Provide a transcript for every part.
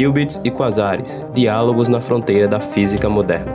Qubits e Quasares Diálogos na fronteira da física moderna.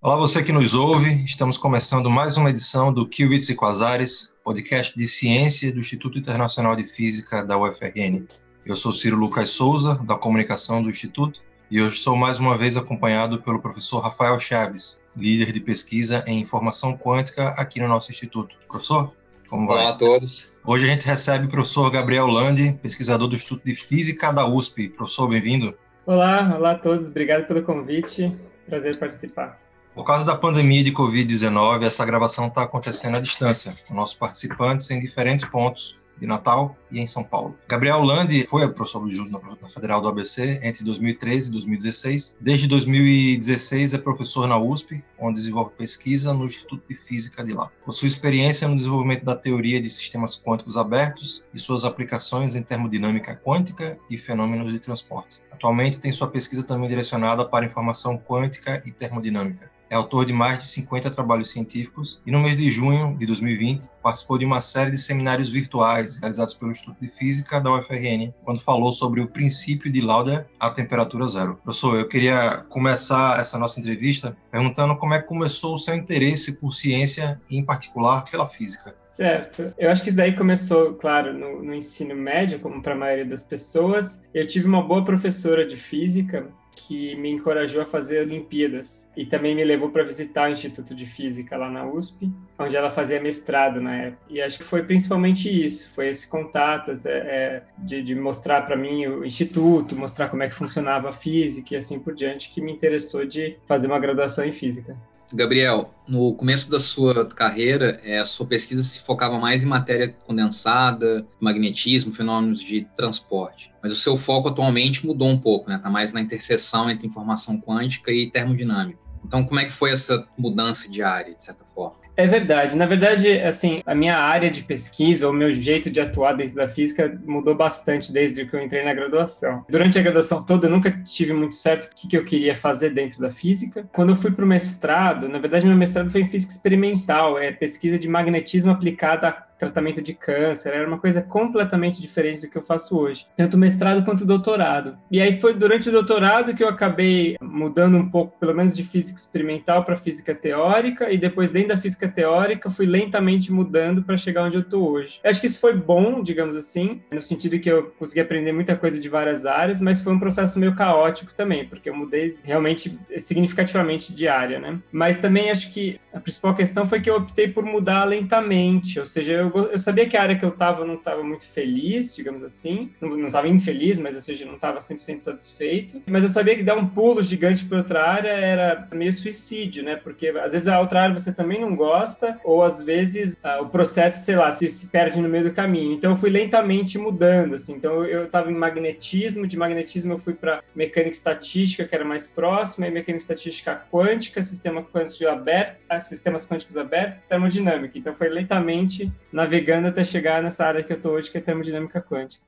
Olá, você que nos ouve. Estamos começando mais uma edição do Qubits e Quasares, podcast de ciência do Instituto Internacional de Física da UFRN. Eu sou Ciro Lucas Souza, da comunicação do Instituto, e hoje sou mais uma vez acompanhado pelo professor Rafael Chaves, líder de pesquisa em informação quântica aqui no nosso instituto. Professor, como vai? Olá a todos. Hoje a gente recebe o professor Gabriel Landi, pesquisador do Instituto de Física da USP. Professor, bem-vindo. Olá, olá a todos. Obrigado pelo convite. Prazer participar. Por causa da pandemia de Covid-19, essa gravação está acontecendo à distância, com nossos participantes em diferentes pontos de Natal e em São Paulo. Gabriel Landi foi professor Júlio na Federal do ABC entre 2013 e 2016. Desde 2016 é professor na USP, onde desenvolve pesquisa no Instituto de Física de lá. Possui experiência no desenvolvimento da teoria de sistemas quânticos abertos e suas aplicações em termodinâmica quântica e fenômenos de transporte. Atualmente tem sua pesquisa também direcionada para informação quântica e termodinâmica é autor de mais de 50 trabalhos científicos e no mês de junho de 2020 participou de uma série de seminários virtuais realizados pelo Instituto de Física da UFRN, quando falou sobre o princípio de Lauder à temperatura zero. Professor, eu queria começar essa nossa entrevista perguntando como é que começou o seu interesse por ciência e, em particular, pela física. Certo. Eu acho que isso daí começou, claro, no, no ensino médio, como para a maioria das pessoas. Eu tive uma boa professora de física que me encorajou a fazer Olimpíadas e também me levou para visitar o Instituto de Física lá na USP, onde ela fazia mestrado na época. E acho que foi principalmente isso, foi esse contato é, é, de, de mostrar para mim o instituto, mostrar como é que funcionava a física e assim por diante, que me interessou de fazer uma graduação em física. Gabriel, no começo da sua carreira, é, a sua pesquisa se focava mais em matéria condensada, magnetismo, fenômenos de transporte. Mas o seu foco atualmente mudou um pouco, né? Está mais na interseção entre informação quântica e termodinâmica. Então, como é que foi essa mudança de área, de certa forma? É verdade. Na verdade, assim, a minha área de pesquisa, o meu jeito de atuar dentro da física mudou bastante desde que eu entrei na graduação. Durante a graduação toda, eu nunca tive muito certo o que eu queria fazer dentro da física. Quando eu fui para o mestrado, na verdade, meu mestrado foi em física experimental, é pesquisa de magnetismo aplicada a tratamento de câncer, era uma coisa completamente diferente do que eu faço hoje, tanto mestrado quanto doutorado. E aí foi durante o doutorado que eu acabei mudando um pouco, pelo menos de física experimental para física teórica, e depois dentro da física teórica fui lentamente mudando para chegar onde eu estou hoje. Eu acho que isso foi bom, digamos assim, no sentido que eu consegui aprender muita coisa de várias áreas, mas foi um processo meio caótico também, porque eu mudei realmente significativamente de área, né? Mas também acho que a principal questão foi que eu optei por mudar lentamente, ou seja, eu eu, eu sabia que a área que eu estava não estava muito feliz, digamos assim. Não estava infeliz, mas ou seja, não estava 100% satisfeito. Mas eu sabia que dar um pulo gigante para outra área era meio suicídio, né? Porque às vezes a outra área você também não gosta, ou às vezes ah, o processo, sei lá, se, se perde no meio do caminho. Então eu fui lentamente mudando, assim. Então eu estava em magnetismo, de magnetismo eu fui para mecânica estatística, que era mais próxima, e mecânica estatística quântica, sistema quântico aberto, ah, sistemas quânticos abertos, termodinâmica. Então foi lentamente navegando até chegar nessa área que eu estou hoje, que é termodinâmica quântica.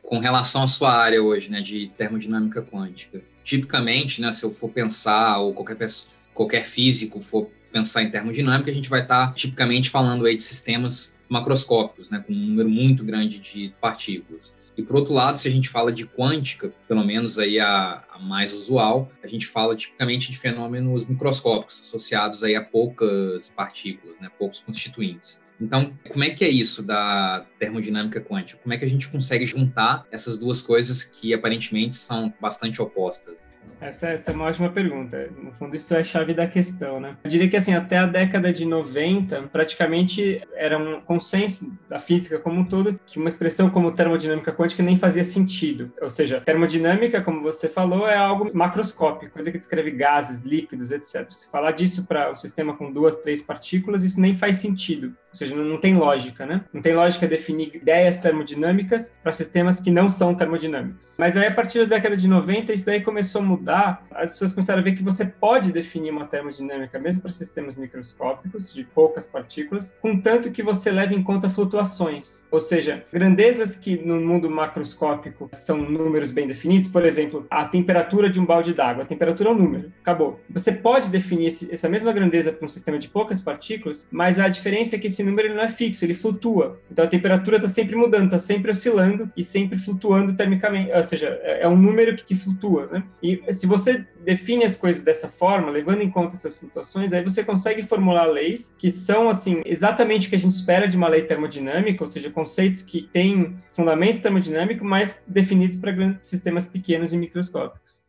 Com relação à sua área hoje, né, de termodinâmica quântica, tipicamente, né, se eu for pensar, ou qualquer, qualquer físico for pensar em termodinâmica, a gente vai estar tipicamente falando aí de sistemas macroscópicos, né, com um número muito grande de partículas. E por outro lado, se a gente fala de quântica, pelo menos aí a, a, mais usual, a gente fala tipicamente de fenômenos microscópicos associados aí a poucas partículas, né, poucos constituintes. Então, como é que é isso da termodinâmica quântica? Como é que a gente consegue juntar essas duas coisas que aparentemente são bastante opostas? Essa, essa, é uma ótima pergunta. No fundo, isso é a chave da questão, né? Eu diria que, assim, até a década de 90, praticamente era um consenso da física como um todo que uma expressão como termodinâmica quântica nem fazia sentido. Ou seja, termodinâmica, como você falou, é algo macroscópico, coisa que descreve gases, líquidos, etc. Se falar disso para um sistema com duas, três partículas, isso nem faz sentido. Ou seja, não, tem lógica, né? Não tem lógica definir ideias termodinâmicas para sistemas que não são termodinâmicos. Mas aí, a partir da década de 90, isso daí começou a mudar. As pessoas começaram a ver que você pode definir uma termodinâmica mesmo para sistemas microscópicos, de poucas partículas, contanto que você leve em conta flutuações. Ou seja, grandezas que no mundo macroscópico são números bem definidos, por exemplo, a temperatura de um balde d'água. A temperatura é um número, acabou. Você pode definir esse, essa mesma grandeza para um sistema de poucas partículas, mas a diferença é que esse número não é fixo, ele flutua. Então a temperatura está sempre mudando, está sempre oscilando e sempre flutuando termicamente. Ou seja, é, é um número que, que flutua. Né? E se você define as coisas dessa forma, levando em conta essas flutuações, aí você consegue formular leis que são assim exatamente o que a gente espera de uma lei termodinâmica, ou seja, conceitos que têm fundamento termodinâmico, mas definidos para sistemas pequenos e microscópicos.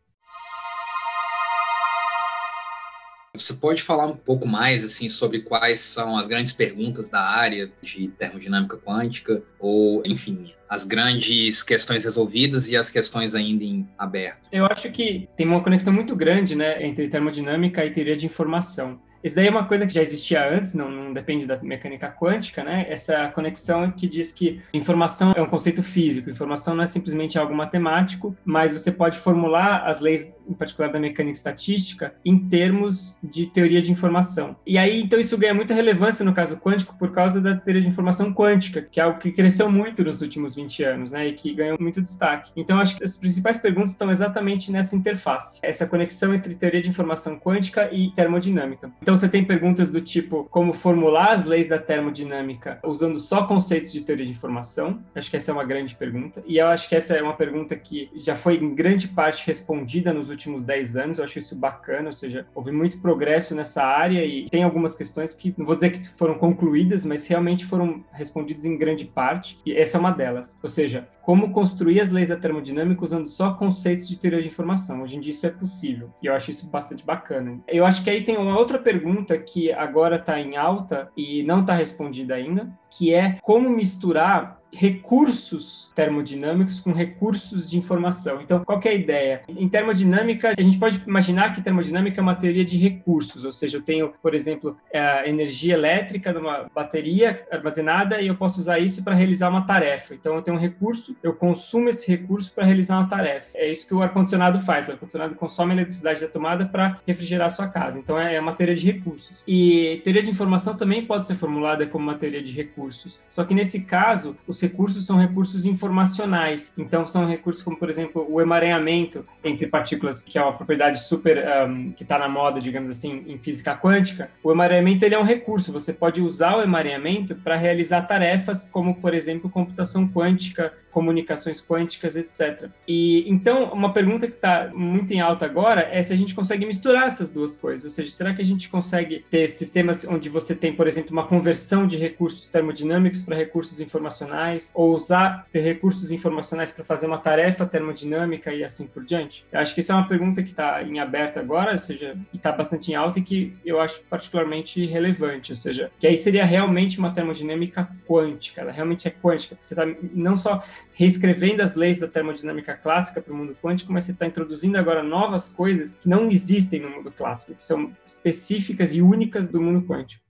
Você pode falar um pouco mais assim sobre quais são as grandes perguntas da área de termodinâmica quântica ou, enfim, as grandes questões resolvidas e as questões ainda em aberto? Eu acho que tem uma conexão muito grande, né, entre termodinâmica e teoria de informação. Isso daí é uma coisa que já existia antes, não, não, depende da mecânica quântica, né? Essa conexão que diz que informação é um conceito físico, informação não é simplesmente algo matemático, mas você pode formular as leis, em particular da mecânica estatística, em termos de teoria de informação. E aí, então, isso ganha muita relevância no caso quântico por causa da teoria de informação quântica, que é algo que cresceu muito nos últimos 20 anos, né? E que ganhou muito destaque. Então, acho que as principais perguntas estão exatamente nessa interface, essa conexão entre teoria de informação quântica e termodinâmica. Então, então você tem perguntas do tipo como formular as leis da termodinâmica usando só conceitos de teoria de informação. Acho que essa é uma grande pergunta. E eu acho que essa é uma pergunta que já foi em grande parte respondida nos últimos 10 anos. Eu acho isso bacana, ou seja, houve muito progresso nessa área e tem algumas questões que não vou dizer que foram concluídas, mas realmente foram respondidas em grande parte. E essa é uma delas. Ou seja, como construir as leis da termodinâmica usando só conceitos de teoria de informação. Hoje em dia isso é possível e eu acho isso bastante bacana. Eu acho que aí tem uma outra pergunta que agora está em alta e não está respondida ainda, que é como misturar recursos termodinâmicos com recursos de informação. Então, qual é a ideia? Em termodinâmica, a gente pode imaginar que termodinâmica é uma teoria de recursos, ou seja, eu tenho, por exemplo, a energia elétrica numa bateria armazenada e eu posso usar isso para realizar uma tarefa. Então, eu tenho um recurso, eu consumo esse recurso para realizar uma tarefa. É isso que o ar-condicionado faz. O ar-condicionado consome a eletricidade da tomada para refrigerar a sua casa. Então, é uma teoria de recursos. E teoria de informação também pode ser formulada como uma teoria de recursos. Só que nesse caso, os recursos são recursos informacionais. Então, são recursos como, por exemplo, o emaranhamento entre partículas, que é uma propriedade super um, que está na moda, digamos assim, em física quântica. O emaranhamento ele é um recurso. Você pode usar o emaranhamento para realizar tarefas como, por exemplo, computação quântica, comunicações quânticas, etc. E então, uma pergunta que está muito em alta agora é se a gente consegue misturar essas duas coisas. Ou seja, será que a gente consegue ter sistemas onde você tem, por exemplo, uma conversão de recursos termodinâmicos para recursos informacionais, ou usar ter recursos informacionais para fazer uma tarefa termodinâmica e assim por diante? Eu acho que isso é uma pergunta que está em aberto agora, ou seja, e está bastante em alta e que eu acho particularmente relevante, ou seja, que aí seria realmente uma termodinâmica quântica, ela realmente é quântica, você está não só reescrevendo as leis da termodinâmica clássica para o mundo quântico, mas você está introduzindo agora novas coisas que não existem no mundo clássico, que são específicas e únicas do mundo quântico.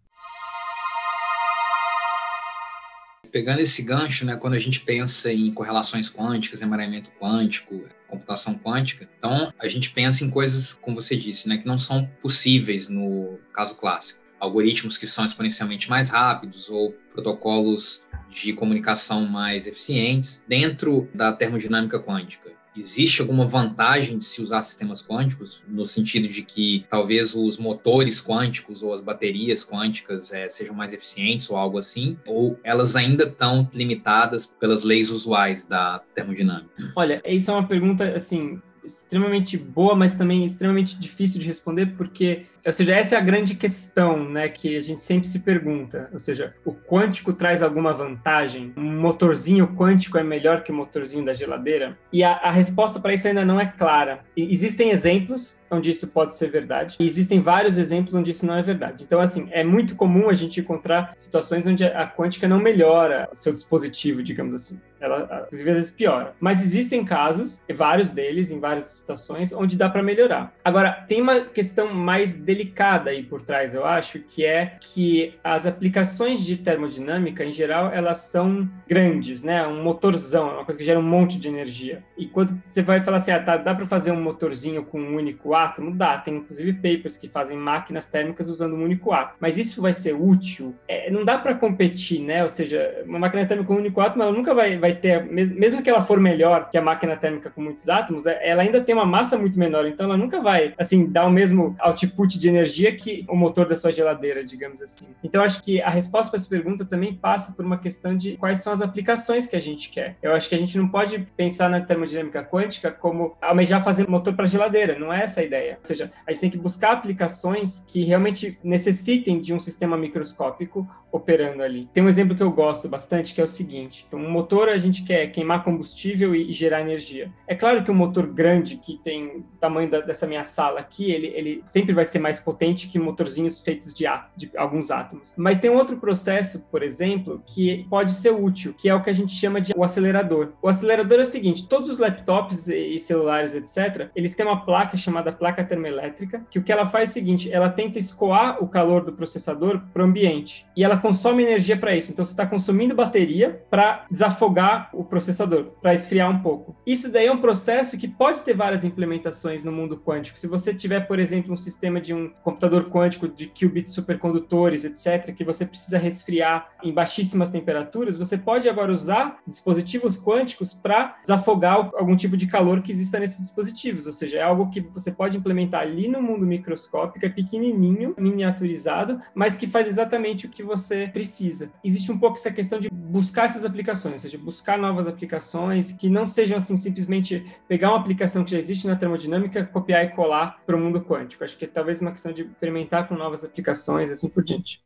Pegando esse gancho, né, quando a gente pensa em correlações quânticas, emaranhamento quântico, computação quântica, então a gente pensa em coisas, como você disse, né, que não são possíveis no caso clássico. Algoritmos que são exponencialmente mais rápidos ou protocolos de comunicação mais eficientes dentro da termodinâmica quântica. Existe alguma vantagem de se usar sistemas quânticos, no sentido de que talvez os motores quânticos ou as baterias quânticas é, sejam mais eficientes ou algo assim? Ou elas ainda estão limitadas pelas leis usuais da termodinâmica? Olha, isso é uma pergunta, assim, extremamente boa, mas também extremamente difícil de responder, porque ou seja, essa é a grande questão, né, que a gente sempre se pergunta. Ou seja, o quântico traz alguma vantagem? Um motorzinho quântico é melhor que o motorzinho da geladeira? E a, a resposta para isso ainda não é clara. E existem exemplos onde isso pode ser verdade, e existem vários exemplos onde isso não é verdade. Então, assim, é muito comum a gente encontrar situações onde a quântica não melhora o seu dispositivo, digamos assim. Ela, inclusive, às vezes piora. Mas existem casos, vários deles, em várias situações onde dá para melhorar. Agora, tem uma questão mais delicada aí por trás, eu acho, que é que as aplicações de termodinâmica, em geral, elas são grandes, né? Um motorzão, é uma coisa que gera um monte de energia. E quando você vai falar assim, ah, tá, dá para fazer um motorzinho com um único átomo? Dá. Tem inclusive papers que fazem máquinas térmicas usando um único átomo. Mas isso vai ser útil? É, não dá para competir, né? Ou seja, uma máquina térmica com um único átomo, ela nunca vai, vai ter, mesmo que ela for melhor que a máquina térmica com muitos átomos, é, ela ainda tem uma massa muito menor, então ela nunca vai, assim, dar o mesmo output de energia que o motor da sua geladeira, digamos assim. Então, acho que a resposta para essa pergunta também passa por uma questão de quais são as aplicações que a gente quer. Eu acho que a gente não pode pensar na termodinâmica quântica como almejar fazer motor para geladeira, não é essa a ideia. Ou seja, a gente tem que buscar aplicações que realmente necessitem de um sistema microscópico operando ali. Tem um exemplo que eu gosto bastante, que é o seguinte: então, um motor a gente quer queimar combustível e, e gerar energia. É claro que um motor grande, que tem o tamanho da, dessa minha sala aqui, ele, ele sempre vai ser mais potente que motorzinhos feitos de, de alguns átomos. Mas tem um outro processo, por exemplo, que pode ser útil, que é o que a gente chama de o acelerador. O acelerador é o seguinte: todos os laptops e celulares, etc., eles têm uma placa chamada placa termoelétrica, que o que ela faz é o seguinte: ela tenta escoar o calor do processador para o ambiente. E ela consome energia para isso. Então você está consumindo bateria para desafogar o processador, para esfriar um pouco. Isso daí é um processo que pode ter várias implementações no mundo quântico. Se você tiver, por exemplo, um sistema de um computador quântico de qubits supercondutores, etc., que você precisa resfriar em baixíssimas temperaturas, você pode agora usar dispositivos quânticos para desafogar algum tipo de calor que exista nesses dispositivos. Ou seja, é algo que você pode implementar ali no mundo microscópico, é pequenininho, miniaturizado, mas que faz exatamente o que você você precisa. Existe um pouco essa questão de buscar essas aplicações, ou seja, buscar novas aplicações que não sejam assim simplesmente pegar uma aplicação que já existe na termodinâmica, copiar e colar para o mundo quântico. Acho que é talvez uma questão de experimentar com novas aplicações, assim por diante.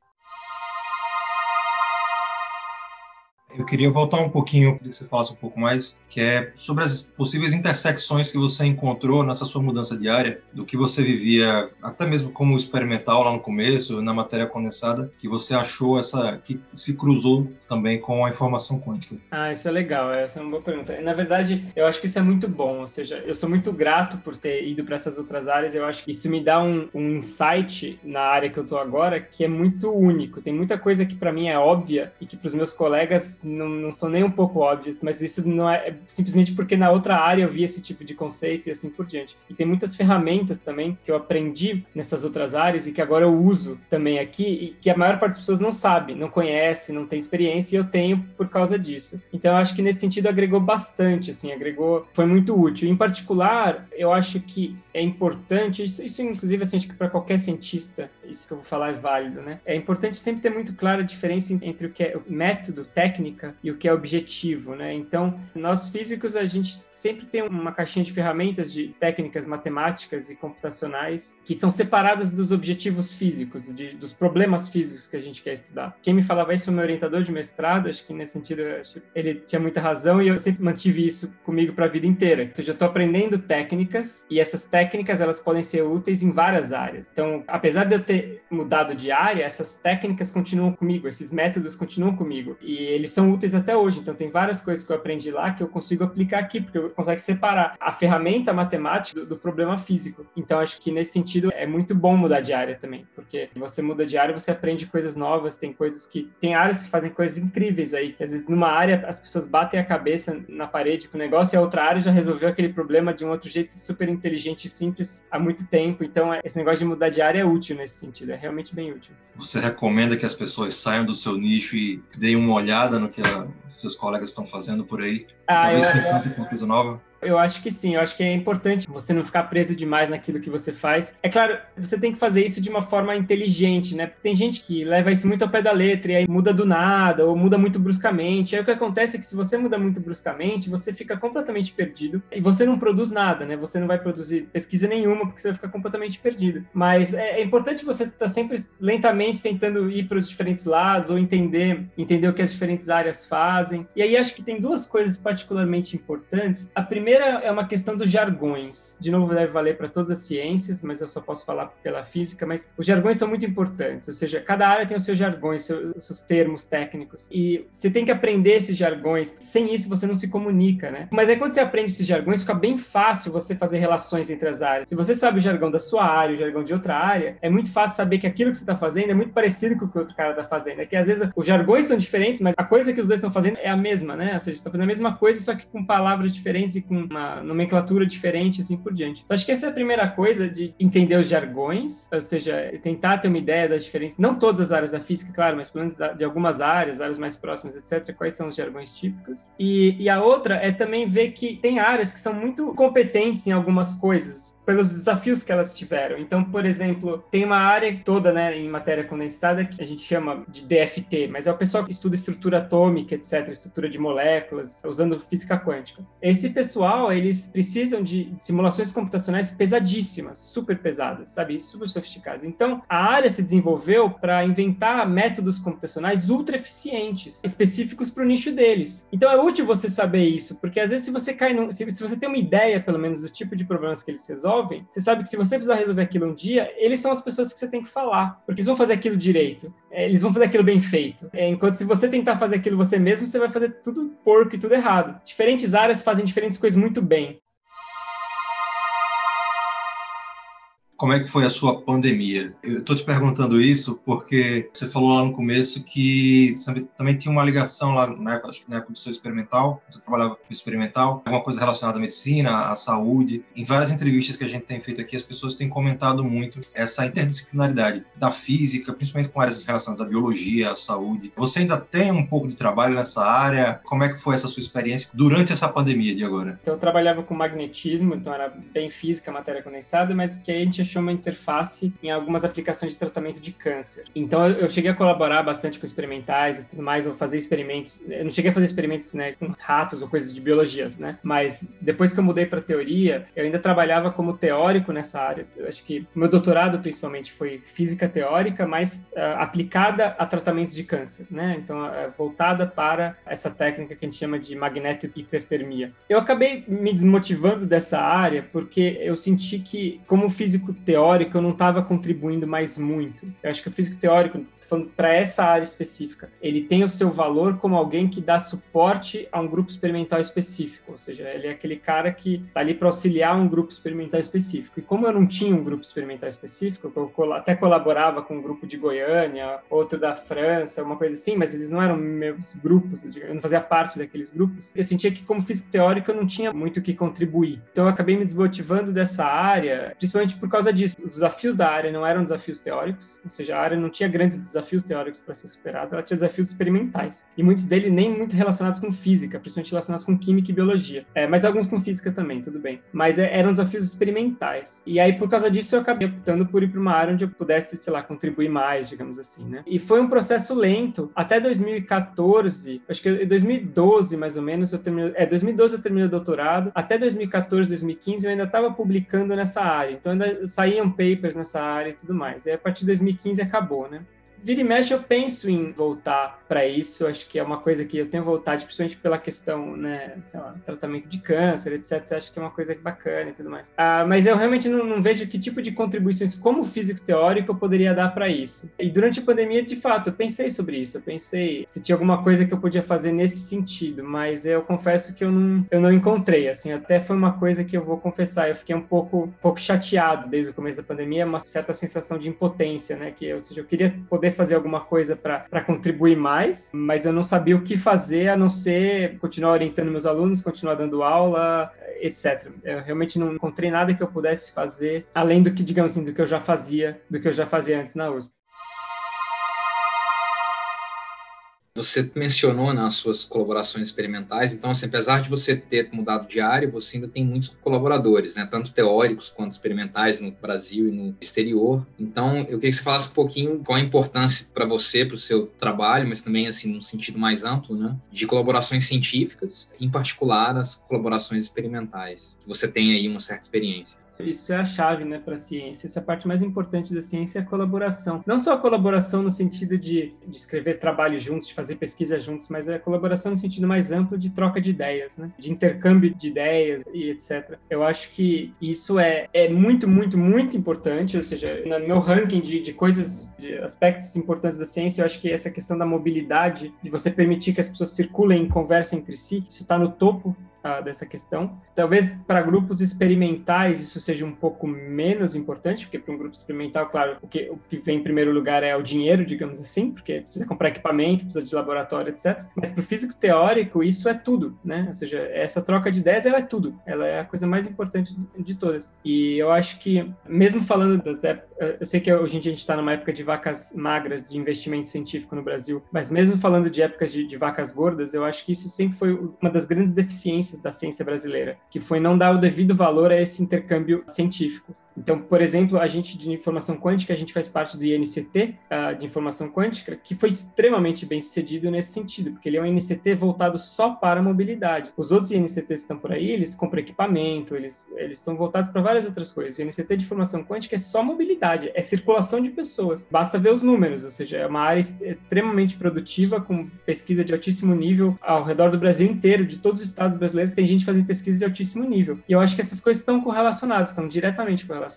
Eu queria voltar um pouquinho, queria que você falasse um pouco mais, que é sobre as possíveis intersecções que você encontrou nessa sua mudança diária, do que você vivia, até mesmo como experimental lá no começo, na matéria condensada, que você achou essa, que se cruzou também com a informação quântica. Ah, isso é legal, essa é uma boa pergunta. Na verdade, eu acho que isso é muito bom, ou seja, eu sou muito grato por ter ido para essas outras áreas, eu acho que isso me dá um, um insight na área que eu estou agora que é muito único. Tem muita coisa que para mim é óbvia e que para os meus colegas não, não são nem um pouco óbvias, mas isso não é, é simplesmente porque na outra área eu vi esse tipo de conceito e assim por diante. E tem muitas ferramentas também que eu aprendi nessas outras áreas e que agora eu uso também aqui e que a maior parte das pessoas não sabe, não conhece, não tem experiência e eu tenho por causa disso. Então eu acho que nesse sentido agregou bastante, assim, agregou, foi muito útil. Em particular, eu acho que é importante, isso, isso inclusive assim, acho que para qualquer cientista, isso que eu vou falar é válido, né? É importante sempre ter muito clara a diferença entre o que é método, técnica e o que é objetivo, né? Então, nós físicos, a gente sempre tem uma caixinha de ferramentas de técnicas matemáticas e computacionais que são separadas dos objetivos físicos, de, dos problemas físicos que a gente quer estudar. Quem me falava isso, o meu orientador de mestrado, acho que nesse sentido ele tinha muita razão e eu sempre mantive isso comigo para a vida inteira. Ou seja, eu estou aprendendo técnicas e essas técnicas elas podem ser úteis em várias áreas. Então, apesar de eu ter mudado de área, essas técnicas continuam comigo, esses métodos continuam comigo e eles são úteis até hoje. Então, tem várias coisas que eu aprendi lá que eu consigo aplicar aqui, porque eu consigo separar a ferramenta matemática do, do, problema físico. Então, acho que nesse sentido é muito bom mudar de área também, porque você muda de área, você aprende coisas novas, tem coisas que. Tem áreas que fazem coisas incríveis aí. Às vezes, numa área, as pessoas batem a cabeça na parede com o negócio e a outra área já resolveu aquele problema de um outro jeito super inteligente e simples há muito tempo. Então, esse negócio de mudar de área é útil nesse sentido, é realmente bem útil. Você recomenda que as pessoas saiam do seu nicho e deem uma olhada no que a, seus colegas estão fazendo por aí? Ah, Talvez eu, se encontre com uma coisa nova? Eu acho que sim, eu acho que é importante você não ficar preso demais naquilo que você faz. É claro, você tem que fazer isso de uma forma inteligente, né? Tem gente que leva isso muito ao pé da letra e aí muda do nada ou muda muito bruscamente. Aí o que acontece é que se você muda muito bruscamente, você fica completamente perdido e você não produz nada, né? Você não vai produzir pesquisa nenhuma porque você vai ficar completamente perdido. Mas é, é importante você estar sempre lentamente tentando ir para os diferentes lados ou entender, entender o que as diferentes áreas fazem. E aí acho que tem duas coisas particularmente importantes. A primeira primeira é uma questão dos jargões. De novo, deve valer para todas as ciências, mas eu só posso falar pela física. Mas os jargões são muito importantes, ou seja, cada área tem os seus jargões, seus, seus termos técnicos. E você tem que aprender esses jargões. Sem isso, você não se comunica, né? Mas aí, quando você aprende esses jargões, fica bem fácil você fazer relações entre as áreas. Se você sabe o jargão da sua área, o jargão de outra área, é muito fácil saber que aquilo que você está fazendo é muito parecido com o que o outro cara está fazendo. É que às vezes os jargões são diferentes, mas a coisa que os dois estão fazendo é a mesma, né? Ou seja, está fazendo a mesma coisa, só que com palavras diferentes e com uma nomenclatura diferente, assim por diante. Então, acho que essa é a primeira coisa de entender os jargões, ou seja, tentar ter uma ideia das diferenças, não todas as áreas da física, claro, mas pelo menos de algumas áreas, áreas mais próximas, etc., quais são os jargões típicos. E, e a outra é também ver que tem áreas que são muito competentes em algumas coisas, pelos desafios que elas tiveram. Então, por exemplo, tem uma área toda, né, em matéria condensada que a gente chama de DFT, mas é o pessoal que estuda estrutura atômica, etc., estrutura de moléculas, usando física quântica. Esse pessoal, eles precisam de simulações computacionais pesadíssimas, super pesadas, sabe, super sofisticadas. Então, a área se desenvolveu para inventar métodos computacionais ultra eficientes, específicos para o nicho deles. Então, é útil você saber isso, porque às vezes se você cai num, se, se você tem uma ideia, pelo menos, do tipo de problemas que eles resolvem resolvem, você sabe que se você precisar resolver aquilo um dia, eles são as pessoas que você tem que falar, porque eles vão fazer aquilo direito, é, eles vão fazer aquilo bem feito. É, enquanto se você tentar fazer aquilo você mesmo, você vai fazer tudo porco e tudo errado. Diferentes áreas fazem diferentes coisas muito bem. Como é que foi a sua pandemia? Eu estou te perguntando isso porque você falou lá no começo que também tinha uma ligação lá na época, acho que na época do seu experimental, você trabalhava com experimental, alguma coisa relacionada à medicina, à saúde. Em várias entrevistas que a gente tem feito aqui, as pessoas têm comentado muito essa interdisciplinaridade da física, principalmente com áreas relacionadas à biologia, à saúde. Você ainda tem um pouco de trabalho nessa área? Como é que foi essa sua experiência durante essa pandemia de agora? Então, eu trabalhava com magnetismo, então era bem física, matéria condensada, mas que a gente achou uma interface em algumas aplicações de tratamento de câncer. Então eu, eu cheguei a colaborar bastante com experimentais e tudo mais, ou fazer experimentos. Eu não cheguei a fazer experimentos né, com ratos ou coisas de biologia, né? Mas depois que eu mudei para teoria, eu ainda trabalhava como teórico nessa área. Eu acho que meu doutorado principalmente foi física teórica, mas uh, aplicada a tratamentos de câncer, né? Então uh, voltada para essa técnica que a gente chama de magnetohipertermia. Eu acabei me desmotivando dessa área porque eu senti que como físico teórico eu não estava contribuindo mais muito. Eu acho que o físico teórico falando para essa área específica, ele tem o seu valor como alguém que dá suporte a um grupo experimental específico, ou seja, ele é aquele cara que está ali para auxiliar um grupo experimental específico. E como eu não tinha um grupo experimental específico, eu até colaborava com um grupo de Goiânia, outro da França, uma coisa assim, mas eles não eram meus grupos, eu não fazia parte daqueles grupos. Eu sentia que como físico teórico eu não tinha muito o que contribuir. Então eu acabei me desmotivando dessa área, principalmente por causa disso. Os desafios da área não eram desafios teóricos, ou seja, a área não tinha grandes desafios desafios teóricos para ser superado, ela tinha desafios experimentais. E muitos deles nem muito relacionados com física, principalmente relacionados com química e biologia. É, mas alguns com física também, tudo bem. Mas é, eram desafios experimentais. E aí, por causa disso, eu acabei optando por ir para uma área onde eu pudesse, sei lá, contribuir mais, digamos assim, né? E foi um processo lento. Até 2014, acho que em 2012, mais ou menos, eu terminei... É, 2012 eu terminei o doutorado. Até 2014, 2015, eu ainda estava publicando nessa área. Então, ainda saíam papers nessa área e tudo mais. E a partir de 2015 acabou, né? Vira e mexe eu penso em voltar para isso. Acho que é uma coisa que eu tenho vontade, principalmente pela questão, né, sei lá, tratamento de câncer, etc. Acho que é uma coisa bacana e tudo mais. Ah, mas eu realmente não, não, vejo que tipo de contribuições como físico teórico eu poderia dar para isso. E durante a pandemia, de fato, eu pensei sobre isso. Eu pensei se tinha alguma coisa que eu podia fazer nesse sentido, mas eu confesso que eu não, eu não encontrei. Assim, até foi uma coisa que eu vou confessar. Eu fiquei um pouco, um pouco chateado desde o começo da pandemia, uma certa sensação de impotência, né? Que, ou seja, eu queria poder poder fazer alguma coisa para contribuir mais, mas eu não sabia o que fazer a não ser continuar orientando meus alunos, continuar dando aula, etc. Eu realmente não encontrei nada que eu pudesse fazer além do que, digamos assim, do que eu já fazia, do que eu já fazia antes na USP. Você mencionou nas suas colaborações experimentais, então, assim, apesar de você ter mudado de área, você ainda tem muitos colaboradores, né, tanto teóricos quanto experimentais no Brasil e no exterior. Então, eu queria que você falasse um pouquinho qual a importância para você, para o seu trabalho, mas também, assim, num sentido mais amplo, né, de colaborações científicas, em particular as colaborações experimentais, que você tem aí uma certa experiência. Isso é a chave, né, para a ciência. Essa é a parte mais importante da ciência é a colaboração. Não só a colaboração no sentido de, de escrever trabalho juntos, de fazer pesquisa juntos, mas é a colaboração no sentido mais amplo de troca de ideias, né, de intercâmbio de ideias e etc. Eu acho que isso é, é muito, muito, muito importante. Ou seja, no meu ranking de, de coisas, de aspectos importantes da ciência, eu acho que essa questão da mobilidade, de você permitir que as pessoas circulem e conversem entre si, isso está no topo dessa questão. Talvez para grupos experimentais isso seja um pouco menos importante, porque para um grupo experimental, claro, o que, o que vem em primeiro lugar é o dinheiro, digamos assim, porque precisa comprar equipamento, precisa de laboratório, etc. Mas para o físico teórico, isso é tudo, né? Ou seja, essa troca de ideias, ela é tudo. Ela é a coisa mais importante de todas. E eu acho que, mesmo falando das épocas, eu sei que hoje em dia a gente está numa época de vacas magras de investimento científico no Brasil, mas mesmo falando de épocas de, de vacas gordas, eu acho que isso sempre foi uma das grandes deficiências da ciência brasileira, que foi não dar o devido valor a esse intercâmbio científico. Então, por exemplo, a gente de informação quântica, a gente faz parte do INCT uh, de informação quântica, que foi extremamente bem sucedido nesse sentido, porque ele é um INCT voltado só para a mobilidade. Os outros INCTs que estão por aí, eles compram equipamento, eles, eles são voltados para várias outras coisas. O INCT de informação quântica é só mobilidade, é circulação de pessoas. Basta ver os números, ou seja, é uma área extremamente produtiva, com pesquisa de altíssimo nível ao redor do Brasil inteiro, de todos os estados brasileiros, tem gente fazendo pesquisa de altíssimo nível. E eu acho que essas coisas estão correlacionadas, estão diretamente correlacionadas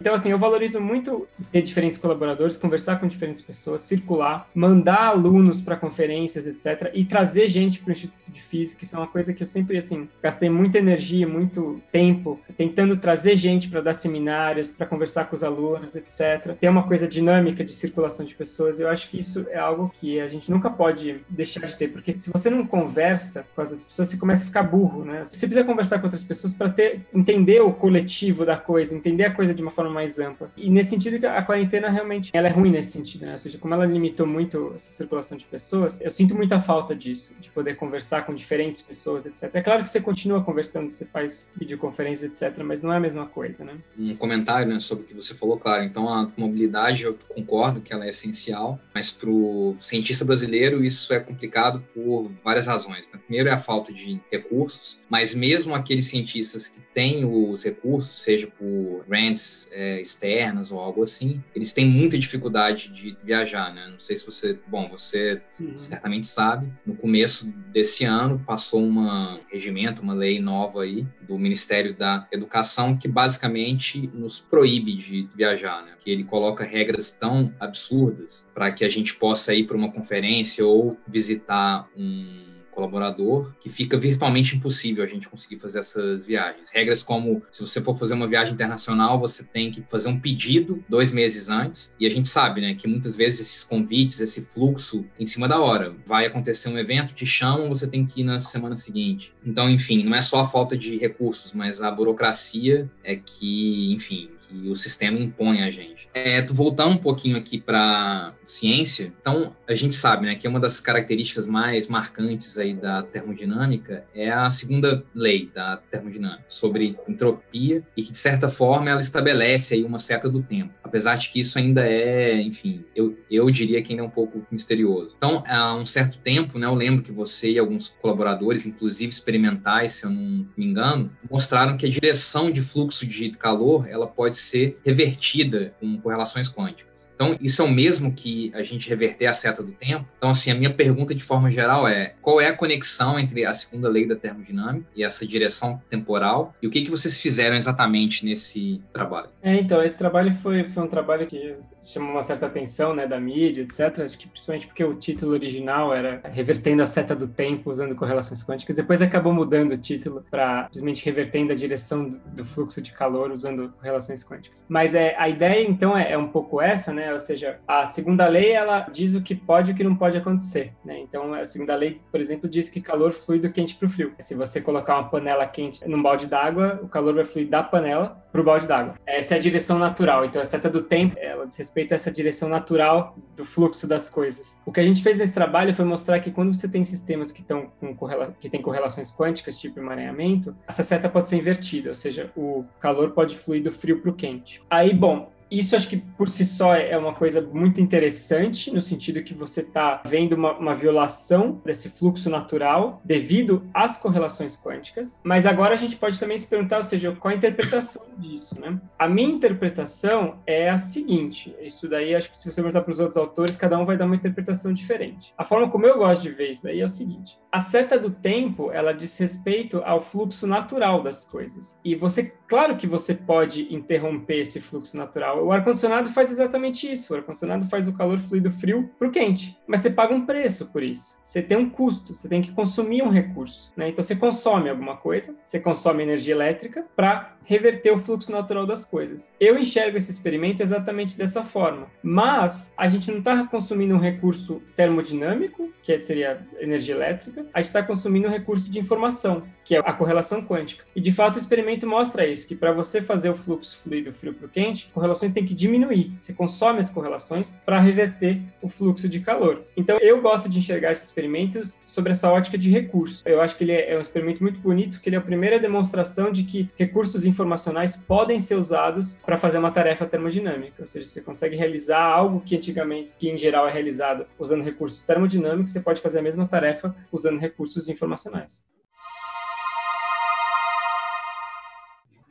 Então, assim, eu valorizo muito ter diferentes colaboradores, conversar com diferentes pessoas, circular, mandar alunos para conferências, etc., e trazer gente para o Instituto de Física. Isso é uma coisa que eu sempre, assim, gastei muita energia, muito tempo tentando trazer gente para dar seminários, para conversar com os alunos, etc. Ter uma coisa dinâmica de circulação de pessoas. Eu acho que isso é algo que a gente nunca pode deixar de ter, porque se você não conversa com as outras pessoas, você começa a ficar burro, né? Você precisa conversar com outras pessoas para ter entender o coletivo da coisa, entender a coisa de uma forma mais ampla. E nesse sentido, a quarentena realmente ela é ruim nesse sentido, né? Ou seja, como ela limitou muito essa circulação de pessoas, eu sinto muita falta disso, de poder conversar com diferentes pessoas, etc. É claro que você continua conversando, você faz videoconferência, etc., mas não é a mesma coisa, né? Um comentário né, sobre o que você falou, claro. Então, a mobilidade, eu concordo que ela é essencial, mas para o cientista brasileiro isso é complicado por várias razões. Né? Primeiro é a falta de recursos, mas mesmo aqueles cientistas que têm os recursos, seja por grant é, externas ou algo assim, eles têm muita dificuldade de viajar, né? Não sei se você, bom, você Sim. certamente sabe, no começo desse ano passou um regimento, uma lei nova aí do Ministério da Educação que basicamente nos proíbe de viajar, né? Que ele coloca regras tão absurdas para que a gente possa ir para uma conferência ou visitar um colaborador, que fica virtualmente impossível a gente conseguir fazer essas viagens. Regras como, se você for fazer uma viagem internacional, você tem que fazer um pedido dois meses antes, e a gente sabe, né, que muitas vezes esses convites, esse fluxo em cima da hora, vai acontecer um evento, te chamam, você tem que ir na semana seguinte. Então, enfim, não é só a falta de recursos, mas a burocracia é que, enfim, que o sistema impõe a gente. É, voltando um pouquinho aqui para ciência, então a gente sabe, né, que uma das características mais marcantes aí da termodinâmica é a segunda lei da termodinâmica sobre entropia e que de certa forma ela estabelece aí uma seta do tempo, apesar de que isso ainda é, enfim, eu, eu diria que ainda é um pouco misterioso. Então, há um certo tempo, né, eu lembro que você e alguns colaboradores, inclusive experimentais, se eu não me engano, mostraram que a direção de fluxo de calor ela pode ser revertida com correlações quânticas. Então, isso é o mesmo que a gente reverter a seta do tempo. Então, assim, a minha pergunta de forma geral é: qual é a conexão entre a segunda lei da termodinâmica e essa direção temporal? E o que, que vocês fizeram exatamente nesse trabalho? É, então, esse trabalho foi, foi um trabalho que chamou uma certa atenção, né, da mídia, etc. Acho que principalmente porque o título original era Revertendo a Seta do Tempo usando correlações quânticas. Depois acabou mudando o título para simplesmente Revertendo a Direção do, do, fluxo de calor usando correlações quânticas. Mas é, a ideia, então, é, é, um pouco essa, né? Ou seja, a segunda lei, ela diz o que pode e o que não pode acontecer, né? Então, a segunda lei, por exemplo, diz que calor flui do quente para o frio. Se você colocar uma panela quente num balde d'água, o calor vai fluir da panela para o balde d'água. Essa é a direção natural. Então, a seta do tempo, ela diz respeito a essa direção natural do fluxo das coisas. O que a gente fez nesse trabalho foi mostrar que quando você tem sistemas que estão com correla que têm correlações quânticas, tipo emaranhamento, essa seta pode ser invertida, ou seja, o calor pode fluir do frio para o quente. Aí, bom, Isso acho que por si só é uma coisa muito interessante, no sentido que você está vendo uma, uma violação desse fluxo natural devido às correlações quânticas. Mas agora a gente pode também se perguntar, ou seja, qual a interpretação disso, né? A minha interpretação é a seguinte: isso daí acho que se você perguntar para os outros autores, cada um vai dar uma interpretação diferente. A forma como eu gosto de ver isso daí é o seguinte: a seta do tempo ela diz respeito ao fluxo natural das coisas. E você, claro que você pode interromper esse fluxo natural. O ar-condicionado faz exatamente isso. O ar-condicionado faz o calor fluir do frio para o quente. Mas você paga um preço por isso. Você tem um custo, você tem que consumir um recurso. Né? Então você consome alguma coisa, você consome energia elétrica para reverter o fluxo natural das coisas. Eu enxergo esse experimento exatamente dessa forma. Mas a gente não está consumindo um recurso termodinâmico, que seria energia elétrica, a gente está consumindo um recurso de informação, que é a correlação quântica. E de fato o experimento mostra isso, que para você fazer o fluxo fluido frio para o quente, correlações têm que diminuir. Você consome as correlações para reverter o fluxo de calor. Então eu gosto de enxergar esses experimentos sobre essa ótica de recurso. Eu acho que ele é um experimento muito bonito, que ele é a primeira demonstração de que recursos informacionais podem ser usados para fazer uma tarefa termodinâmica. Ou seja, você consegue realizar algo que antigamente, que em geral é realizado usando recursos termodinâmicos, você pode fazer a mesma tarefa usando recursos informacionais.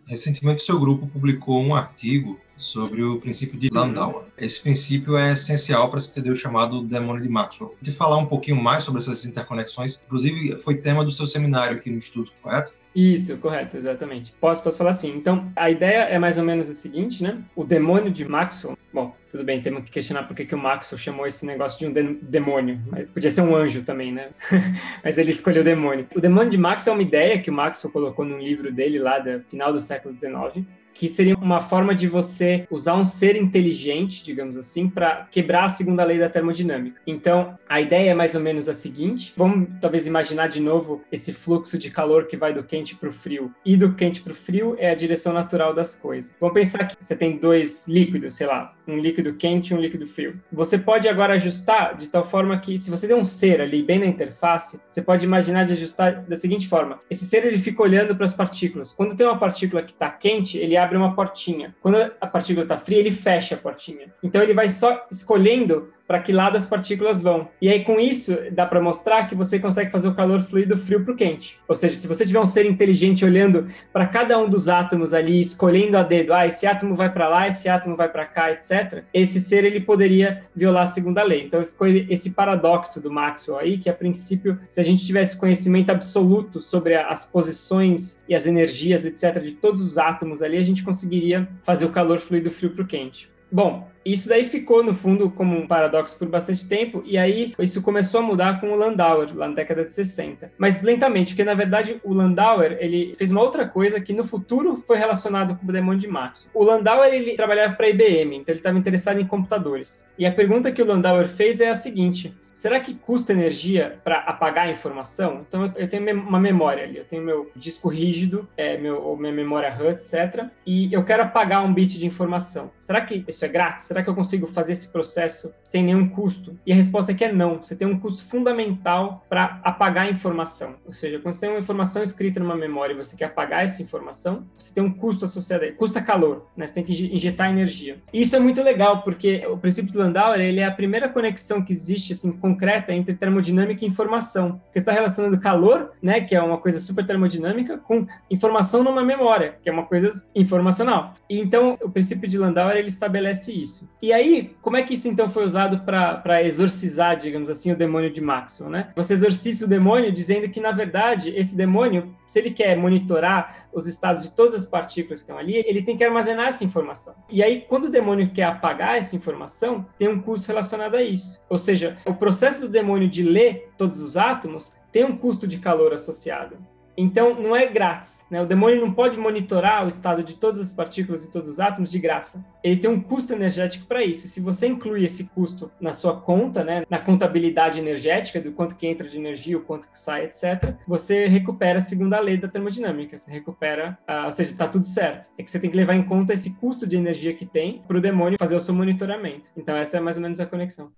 Recentemente, o seu grupo publicou um artigo sobre o princípio de Landauer. Esse princípio é essencial para se entender o chamado demônio de Maxwell. De falar um pouquinho mais sobre essas interconexões, inclusive foi tema do seu seminário aqui no Instituto, correto? Isso, correto, exatamente. Posso, posso falar assim. Então, a ideia é mais ou menos a seguinte, né? O demônio de Maxwell, bom, tudo bem, temos que questionar por que, o Maxwell chamou esse negócio de um de demônio. Podia ser um anjo também, né? Mas ele escolheu demônio. O demônio de Maxwell é uma ideia que o Maxwell colocou num livro dele lá do final do século XIX, que seria uma forma de você usar um ser inteligente, digamos assim, para quebrar a segunda lei da termodinâmica. Então, a ideia é mais ou menos a seguinte: vamos talvez imaginar de novo esse fluxo de calor que vai do quente para o frio. E do quente para o frio é a direção natural das coisas. Vamos pensar que você tem dois líquidos, sei lá, um líquido quente e um líquido frio. Você pode agora ajustar de tal forma que, se você der um ser ali bem na interface, você pode imaginar de ajustar da seguinte forma: esse ser ele fica olhando para as partículas. Quando tem uma partícula que está quente, ele abre uma portinha. Quando a partícula está fria, ele fecha a portinha. Então ele vai só escolhendo para que lado as partículas vão. E aí, com isso, dá para mostrar que você consegue fazer o calor fluir do frio para o quente. Ou seja, se você tiver um ser inteligente olhando para cada um dos átomos ali, escolhendo a dedo, ah, esse átomo vai para lá, esse átomo vai para cá, etc., esse ser ele poderia violar a segunda lei. Então, ficou esse paradoxo do Maxwell aí, que a princípio, se a gente tivesse conhecimento absoluto sobre as posições e as energias, etc., de todos os átomos ali, a gente conseguiria fazer o calor fluir do frio para o quente. Bom, isso daí ficou, no fundo, como um paradoxo por bastante tempo, e aí isso começou a mudar com o Landauer, lá na década de 60. Mas lentamente, porque na verdade o Landauer, ele fez uma outra coisa que no futuro foi relacionado com o demônio de Maxwell. O Landauer, ele trabalhava para a IBM, então ele estava interessado em computadores. E a pergunta que o Landauer fez é a seguinte, será que custa energia para apagar a informação? Então eu tenho uma memória ali, eu tenho meu disco rígido, é, meu, minha memória RAM, etc. E eu quero apagar um bit de informação. Será que isso é grátis? Será que eu consigo fazer esse processo sem nenhum custo? E a resposta é que é não. Você tem um custo fundamental para apagar a informação. Ou seja, quando você tem uma informação escrita numa memória e você quer apagar essa informação, você tem um custo associado a ele. Custa calor, né? Você tem que injetar energia. E isso é muito legal, porque o princípio de Landauer, ele é a primeira conexão que existe, assim, concreta entre termodinâmica e informação. Porque está relacionando calor, né, que é uma coisa super termodinâmica, com informação numa memória, que é uma coisa informacional. E então, o princípio de Landauer, ele estabelece isso. E aí, como é que isso então foi usado para exorcizar, digamos assim, o demônio de Maxwell, né? Você exorciza o demônio dizendo que, na verdade, esse demônio, se ele quer monitorar os estados de todas as partículas que estão ali, ele tem que armazenar essa informação. E aí, quando o demônio quer apagar essa informação, tem um custo relacionado a isso. Ou seja, o processo do demônio de ler todos os átomos tem um custo de calor associado. Então, não é grátis. Né? O demônio não pode monitorar o estado de todas as partículas e todos os átomos de graça. Ele tem um custo energético para isso. Se você inclui esse custo na sua conta, né, na contabilidade energética, do quanto que entra de energia, o quanto que sai, etc., você recupera a segunda lei da termodinâmica. Você recupera, uh, ou seja, está tudo certo. É que você tem que levar em conta esse custo de energia que tem para o demônio fazer o seu monitoramento. Então, essa é mais ou menos a conexão.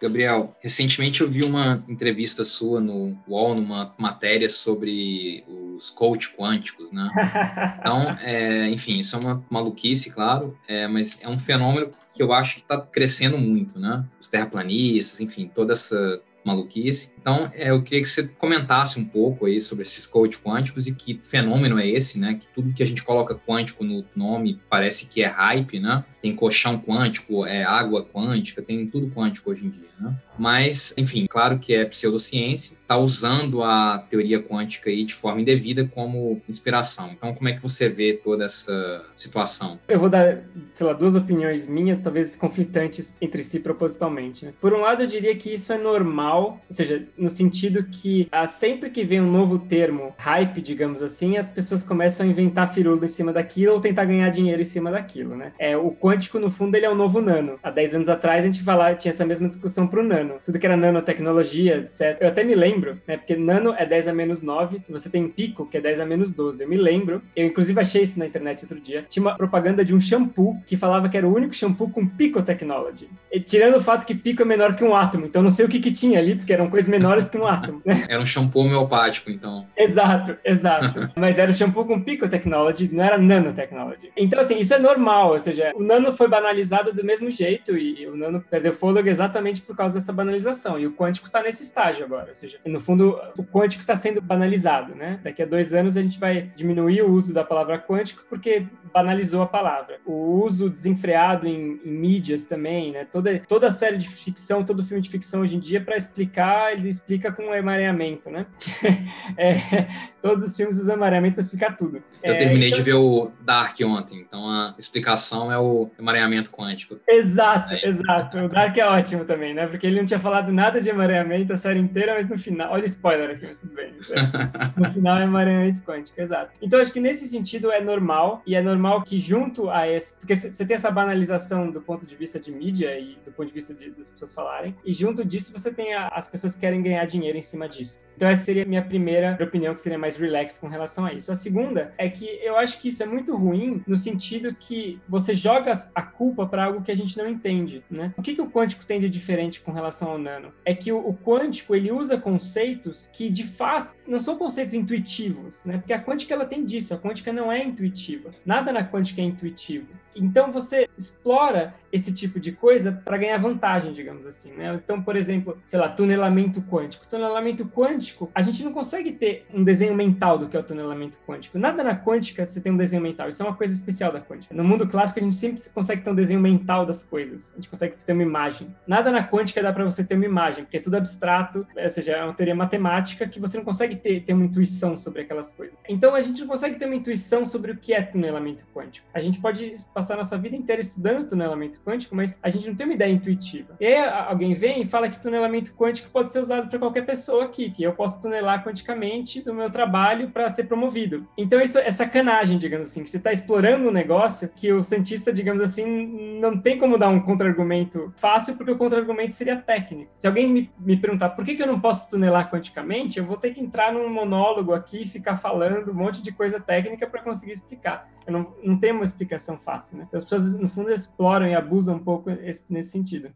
Gabriel, recentemente eu vi uma entrevista sua no UOL, numa matéria sobre os coach quânticos, né? Então, é, enfim, isso é uma maluquice, claro, é, mas é um fenômeno que eu acho que está crescendo muito, né? Os terraplanistas, enfim, toda essa maluquice. Então, é, eu queria que você comentasse um pouco aí sobre esses coach quânticos e que fenômeno é esse, né? Que tudo que a gente coloca quântico no nome parece que é hype, né? Tem colchão quântico, é água quântica, tem tudo quântico hoje em dia, né? Mas, enfim, claro que é pseudociência, está usando a teoria quântica aí de forma indevida como inspiração. Então, como é que você vê toda essa situação? Eu vou dar, sei lá, duas opiniões minhas, talvez conflitantes entre si propositalmente. Né? Por um lado, eu diria que isso é normal, ou seja, no sentido que ah, sempre que vem um novo termo, hype, digamos assim, as pessoas começam a inventar firula em cima daquilo ou tentar ganhar dinheiro em cima daquilo, né? É, o quântico, no fundo, ele é o novo nano. Há 10 anos atrás, a gente falava, tinha essa mesma discussão para o nano. Tudo que era nanotecnologia, etc. Eu até me lembro, né? Porque nano é 10 a menos 9, e você tem pico, que é 10 a menos 12. Eu me lembro, eu inclusive achei isso na internet outro dia, tinha uma propaganda de um shampoo que falava que era o único shampoo com pico technology. E, tirando o fato que pico é menor que um átomo, então não sei o que que tinha ali, porque eram coisas menores que um átomo, né? Era um shampoo homeopático, então. Exato, exato. Mas era o shampoo com pico technology, não era nanotechnology. Então, assim, isso é normal, ou seja, o nano foi banalizado do mesmo jeito e o nano perdeu fôlego exatamente por causa dessa banalização. E o quântico está nesse estágio agora, ou seja, no fundo, o quântico está sendo banalizado, né? Daqui a dois anos a gente vai diminuir o uso da palavra quântico porque banalizou a palavra. O uso desenfreado em, em mídias também, né? Toda, toda série de ficção, todo filme de ficção hoje em dia, para explicar, ele explica com emaranhamento, né? é, todos os filmes usam emaranhamento para explicar tudo. Eu é, terminei então, de ver o Dark ontem, então a explicação é o emaranhamento quântico. Exato, é. exato. O Dark é ótimo também, né? Porque ele não tinha falado nada de emaranhamento a série inteira, mas no final, olha o spoiler aqui, mas tudo bem. no final é emaranhamento quântico, exato. Então acho que nesse sentido é normal, e é normal que junto a esse, porque você tem essa banalização do ponto de vista de mídia e do ponto de vista de, das pessoas falarem, e junto disso você tem a, as pessoas que querem ganhar dinheiro em cima disso. Então essa seria a minha primeira opinião, que seria mais mais relax com relação a isso. A segunda é que eu acho que isso é muito ruim no sentido que você joga a culpa para algo que a gente não entende, né? O que, que o quântico tem de diferente com relação ao nano? É que o, o quântico, ele usa conceitos que, de fato, não são conceitos intuitivos, né? Porque a quântica, ela tem disso, a quântica não é intuitiva. Nada na quântica é intuitivo. Então você explora esse tipo de coisa para ganhar vantagem, digamos assim, né? Então, por exemplo, sei lá, tunelamento quântico. Tunelamento quântico, a gente não consegue ter um desenho mental do que é o tunelamento quântico. Nada na quântica você tem um desenho mental. Isso é uma coisa especial da quântica. No mundo clássico a gente sempre consegue ter um desenho mental das coisas. A gente consegue ter uma imagem. Nada na quântica dá para você ter uma imagem, porque é tudo abstrato, ou seja, é uma teoria matemática que você não consegue ter, ter uma intuição sobre aquelas coisas. Então a gente não consegue ter uma intuição sobre o que é tunelamento quântico. A gente pode passar nossa vida inteira estudando tunelamento quântico, mas a gente não tem uma ideia intuitiva. E aí alguém vem e fala que tunelamento quântico pode ser usado para qualquer pessoa aqui, que eu posso tunelar quanticamente do meu trabalho para ser promovido. Então isso é sacanagem, digamos assim, que você está explorando um negócio que o cientista, digamos assim, não tem como dar um contra-argumento fácil, porque o contra-argumento seria técnico. Se alguém me, me perguntar por que, que eu não posso tunelar quanticamente, eu vou ter que entrar num monólogo aqui e ficar falando um monte de coisa técnica para conseguir explicar. Eu não, não tenho uma explicação fácil, né? Então, as pessoas, no fundo, exploram e abusam um pouco esse, nesse sentido.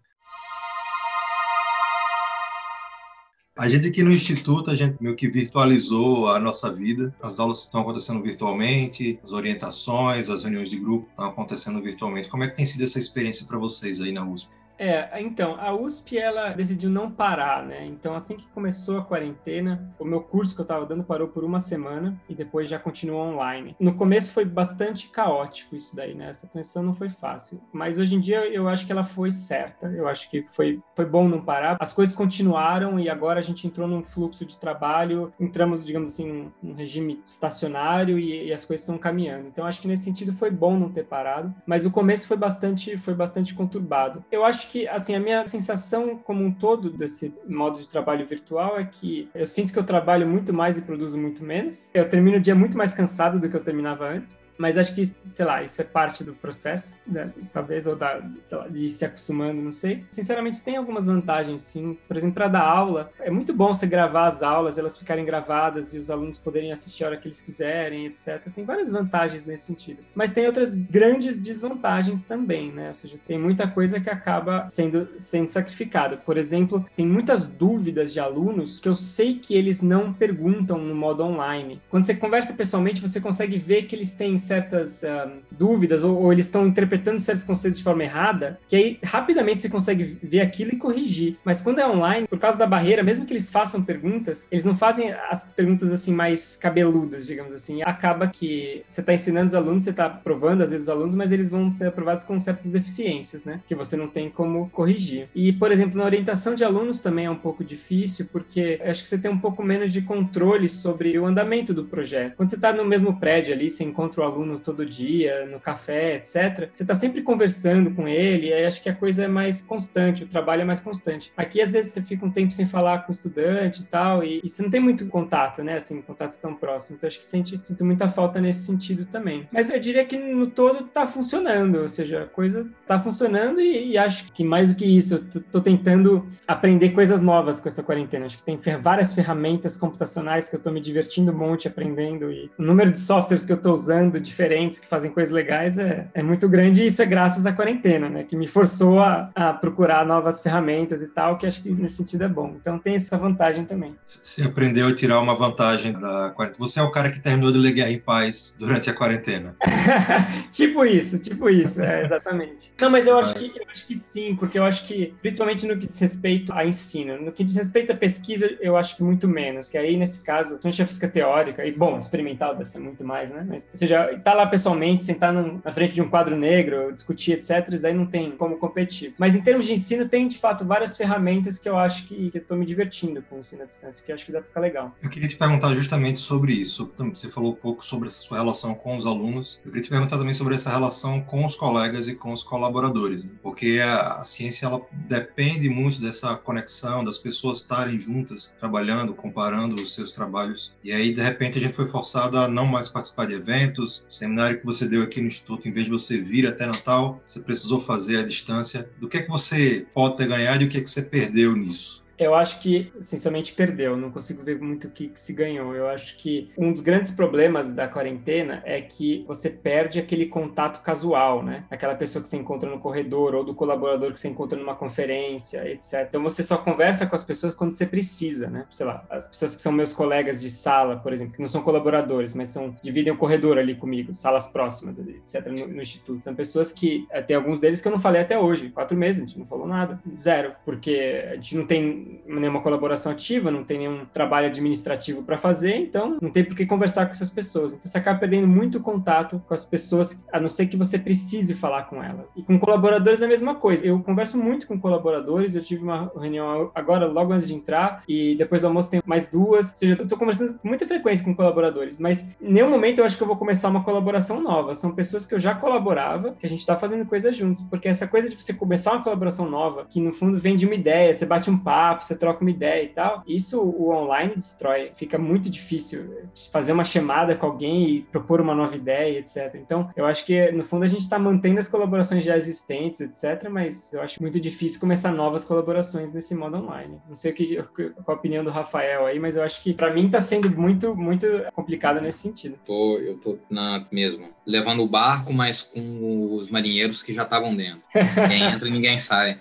A gente aqui no Instituto, a gente meio que virtualizou a nossa vida. As aulas estão acontecendo virtualmente, as orientações, as reuniões de grupo estão acontecendo virtualmente. Como é que tem sido essa experiência para vocês aí na USP? É, então, a USP ela decidiu não parar, né? Então, assim que começou a quarentena, o meu curso que eu estava dando parou por uma semana e depois já continuou online. No começo foi bastante caótico isso daí, né? Essa transição não foi fácil, mas hoje em dia eu acho que ela foi certa. Eu acho que foi, foi bom não parar. As coisas continuaram e agora a gente entrou num fluxo de trabalho, entramos, digamos assim, num regime estacionário e, e as coisas estão caminhando. Então, acho que nesse sentido foi bom não ter parado, mas o começo foi bastante, foi bastante conturbado. Eu acho que, assim, a minha sensação como um todo desse modo de trabalho virtual é que eu sinto que eu trabalho muito mais e produzo muito menos. Eu termino o dia muito mais cansado do que eu terminava antes. Mas acho que, sei lá, isso é parte do processo, né? talvez, ou da, sei lá, de se acostumando, não sei. Sinceramente, tem algumas vantagens, sim. Por exemplo, para dar aula, é muito bom você gravar as aulas, elas ficarem gravadas e os alunos poderem assistir a hora que eles quiserem, etc. Tem várias vantagens nesse sentido. Mas tem outras grandes desvantagens também, né? Ou seja, tem muita coisa que acaba sendo, sendo sacrificada. Por exemplo, tem muitas dúvidas de alunos que eu sei que eles não perguntam no modo online. Quando você conversa pessoalmente, você consegue ver que eles têm certas uh, dúvidas ou, ou, eles estão interpretando certos conceitos de forma errada, que aí rapidamente você consegue ver aquilo e corrigir. Mas quando é online, por causa da barreira, mesmo que eles façam perguntas, eles não fazem as perguntas assim mais cabeludas, digamos assim. Acaba que você está ensinando os alunos, você está aprovando às vezes os alunos, mas eles vão ser aprovados com certas deficiências, né? Que você não tem como corrigir. E, por exemplo, na orientação de alunos também é um pouco difícil, porque acho que você tem um pouco menos de controle sobre o andamento do projeto. Quando você está no mesmo prédio ali, você encontra o aluno todo dia, no café, etc., você está sempre conversando com ele, aí acho que a coisa é mais constante, o trabalho é mais constante. Aqui, às vezes, você fica um tempo sem falar com o estudante e tal, e, e você não tem muito contato, né? Assim, contato tão próximo. Então, acho que sente, sinto muita falta nesse sentido também. Mas eu diria que no todo está funcionando, ou seja, a coisa está funcionando e, e, acho que mais do que isso, eu tô tentando aprender coisas novas com essa quarentena. Acho que tem várias ferramentas computacionais que eu estou me divertindo um monte aprendendo e o número de softwares que eu estou usando diferentes que fazem coisas legais é, é muito grande e isso é graças à quarentena, né? Que me forçou a, a procurar novas ferramentas e tal, que acho que nesse sentido é bom. Então tem essa vantagem também. Você aprendeu a tirar uma vantagem da quarentena. Você é o cara que terminou de ler Guerra em Paz durante a quarentena. tipo isso, tipo isso, é, exatamente. Não, mas eu acho, que, eu acho que sim, porque eu acho que, principalmente no que diz respeito a ensino, no que diz respeito à pesquisa, eu acho que muito menos, que aí, nesse caso, a física teórica, e bom, experimental deve ser muito mais, né? Mas, ou seja, tá lá pessoalmente, sentar num, na frente de um quadro negro, discutir, etc., isso daí não tem como competir. Mas em termos de ensino, tem, de fato, várias ferramentas que eu acho que, que eu tô me divertindo com o ensino à distância, que eu acho que dá pra ficar legal. Eu queria te perguntar justamente sobre isso. Você falou um pouco sobre essa sua relação com os alunos. Eu queria te perguntar também sobre essa relação com os colegas e com os colaboradores, né? porque a, a, ciência ela depende muito dessa conexão, das pessoas estarem juntas, trabalhando, comparando os seus trabalhos. E aí, de repente, a gente foi forçado a não mais participar de eventos. Seminário que você deu aqui no Instituto, em vez de você vir até Natal, você precisou fazer à distância. Do que é que você pode ter ganhado e o que é que você perdeu nisso? Eu acho que, essencialmente, perdeu. Não consigo ver muito o que, que, se ganhou. Eu acho que um dos grandes problemas da quarentena é que você perde aquele contato casual, né? Aquela pessoa que você encontra no corredor ou do colaborador que você encontra numa conferência, etc. Então, você só conversa com as pessoas quando você precisa, né? Sei lá, as pessoas que são meus colegas de sala, por exemplo, que não são colaboradores, mas são dividem o corredor ali comigo, salas próximas, etc., no, no instituto. São pessoas que, eh, tem alguns deles que eu não falei até hoje. Quatro meses, a gente não falou nada. Zero. Porque a gente não tem nenhuma colaboração ativa, não tem nenhum trabalho administrativo para fazer, então não tem por que conversar com essas pessoas. Então você acaba perdendo muito contato com as pessoas, a não ser que você precise falar com elas. E com colaboradores é a mesma coisa. Eu converso muito com colaboradores, eu tive uma reunião agora, logo antes de entrar, e depois do almoço tem mais duas. Ou seja, eu estou conversando com muita frequência com colaboradores, mas em nenhum momento eu acho que eu vou começar uma colaboração nova. São pessoas que eu já colaborava, que a gente está fazendo coisas juntos, porque essa coisa de você começar uma colaboração nova, que no fundo vem de uma ideia, você bate um papo, você troca uma ideia e tal, isso o online destrói. Fica muito difícil fazer uma chamada com alguém e propor uma nova ideia, etc. Então, eu acho que no fundo a gente está mantendo as colaborações já existentes, etc. Mas eu acho muito difícil começar novas colaborações nesse modo online. Não sei o que, qual a opinião do Rafael aí, mas eu acho que para mim está sendo muito, muito complicado nesse sentido. Tô, eu tô na mesma, levando o barco, mas com os marinheiros que já estavam dentro. Ninguém entra ninguém sai.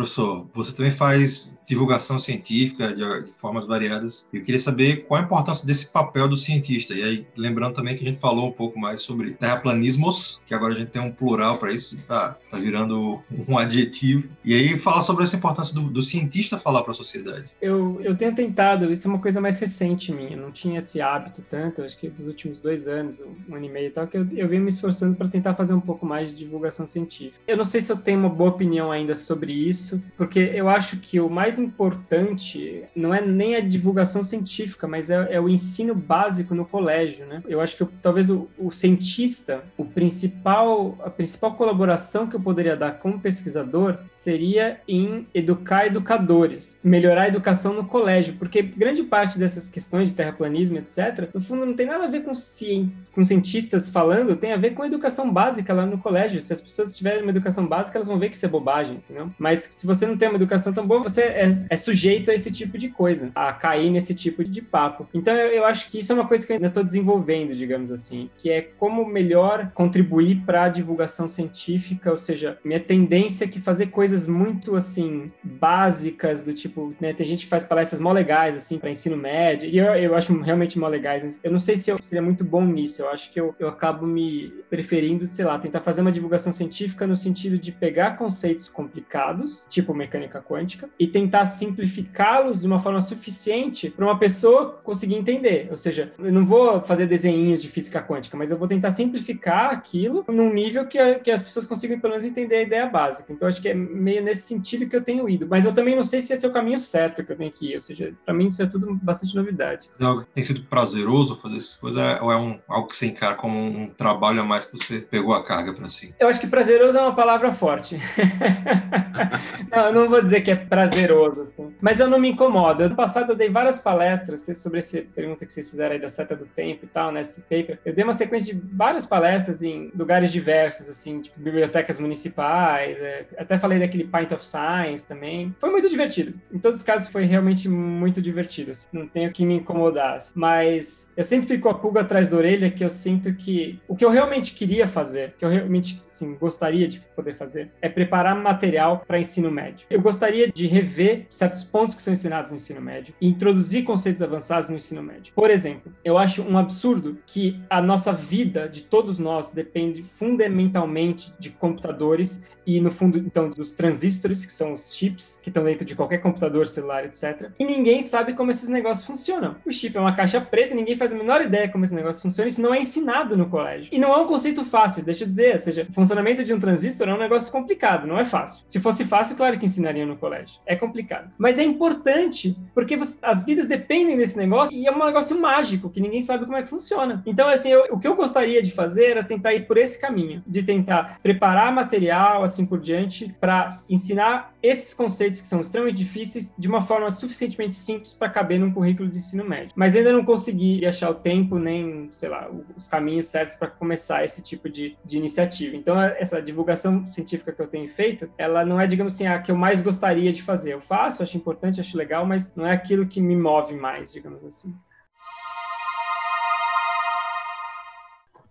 Professor, você também faz divulgação científica de, de, formas variadas. Eu queria saber qual a importância desse papel do cientista. E aí, lembrando também que a gente falou um pouco mais sobre terraplanismos, que agora a gente tem um plural para isso, tá, tá virando um adjetivo. E aí, fala sobre essa importância do, do cientista falar para a sociedade. Eu, eu tenho tentado, isso é uma coisa mais recente minha, não tinha esse hábito tanto, acho que dos últimos dois anos, um ano e meio e tal, que eu, eu venho me esforçando para tentar fazer um pouco mais de divulgação científica. Eu não sei se eu tenho uma boa opinião ainda sobre isso, isso, porque eu acho que o mais importante não é nem a divulgação científica, mas é, é o ensino básico no colégio, né? Eu acho que eu, talvez o, o, cientista, o principal, a principal colaboração que eu poderia dar como pesquisador seria em educar educadores, melhorar a educação no colégio, porque grande parte dessas questões de terraplanismo, etc., no fundo não tem nada a ver com, ci, com cientistas falando, tem a ver com educação básica lá no colégio. Se as pessoas tiverem uma educação básica, elas vão ver que isso é bobagem, entendeu? Mas se você não tem uma educação tão boa, você é, é sujeito a esse tipo de coisa, a cair nesse tipo de papo. Então eu, eu acho que isso é uma coisa que eu ainda estou desenvolvendo, digamos assim, que é como melhor contribuir para a divulgação científica, ou seja, minha tendência é que fazer coisas muito assim básicas do tipo, né, tem gente que faz palestras mó legais assim para ensino médio, e eu, eu acho realmente mó legais, mas eu não sei se eu seria muito bom nisso. Eu acho que eu, eu acabo me preferindo, sei lá, tentar fazer uma divulgação científica no sentido de pegar conceitos complicados, tipo mecânica quântica, e tentar simplificá-los de uma forma suficiente para uma pessoa conseguir entender. Ou seja, eu não vou fazer desenhinhos de física quântica, mas eu vou tentar simplificar aquilo num nível que, que as pessoas consigam pelo menos entender a ideia básica. Então, acho que é meio nesse sentido que eu tenho ido. Mas eu também não sei se esse é o caminho certo que eu tenho que ir. Ou seja, para mim isso é tudo bastante novidade. É algo que tem sido prazeroso fazer essas coisas ou é um, algo que você encara como um trabalho a mais que você pegou a carga para si? Eu acho que prazeroso é uma palavra forte. não, eu não vou dizer que é prazeroso, assim. Mas eu não me incomodo. No passado eu dei várias palestras sobre essa pergunta que vocês fizeram aí da seta do tempo e tal, né? Esse paper. Eu dei uma sequência de várias palestras em lugares diversos, assim, tipo bibliotecas municipais. É, até falei daquele Pint of Science também. Foi muito divertido. Em todos os casos foi realmente muito divertido. Assim. Não tenho que me incomodar. Assim. Mas eu sempre fico a pulga atrás da orelha que eu sinto que o que eu realmente queria fazer, que eu realmente assim, gostaria de poder fazer, é preparar material para ensino médio. Eu gostaria de rever certos pontos que são ensinados no ensino médio e introduzir conceitos avançados no ensino médio. Por exemplo, eu acho um absurdo que a nossa vida de todos nós depende fundamentalmente de computadores e no fundo então dos transistores, que são os chips que estão dentro de qualquer computador, celular, etc. E ninguém sabe como esses negócios funcionam. O chip é uma caixa preta, e ninguém faz a menor ideia como esse negócio funciona, isso não é ensinado no colégio. E não é um conceito fácil, deixa eu dizer, ou seja, o funcionamento de um transistor é um negócio complicado, não é fácil. Se fosse fácil, claro que ensinariam no colégio. É complicado. Mas é importante, porque você, as vidas dependem desse negócio e é um negócio mágico, que ninguém sabe como é que funciona. Então, assim, eu, o que eu gostaria de fazer era tentar ir por esse caminho, de tentar preparar material, assim por diante, para ensinar esses conceitos que são extremamente difíceis de uma forma suficientemente simples para caber num currículo de ensino médio. Mas ainda não consegui achar o tempo nem, sei lá, os caminhos certos para começar esse tipo de, de iniciativa. Então, essa divulgação científica que eu tenho feito, ela não é, digamos assim, a que eu mais gostaria de fazer. Eu faço, acho importante, acho legal, mas não é aquilo que me move mais, digamos assim.